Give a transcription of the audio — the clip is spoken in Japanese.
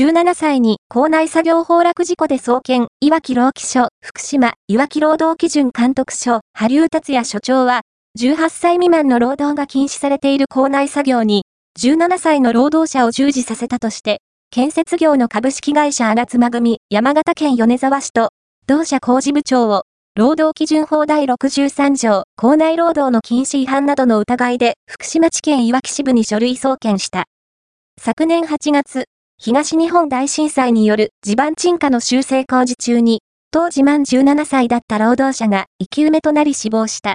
17歳に校内作業崩落事故で送検、いわき労基署、福島、いわき労働基準監督署、波流達也所長は、18歳未満の労働が禁止されている校内作業に、17歳の労働者を従事させたとして、建設業の株式会社荒妻組、山形県米沢市と、同社工事部長を、労働基準法第63条、校内労働の禁止違反などの疑いで、福島地検いわき支部に書類送検した。昨年8月、東日本大震災による地盤沈下の修正工事中に、当時満17歳だった労働者が生き埋めとなり死亡した。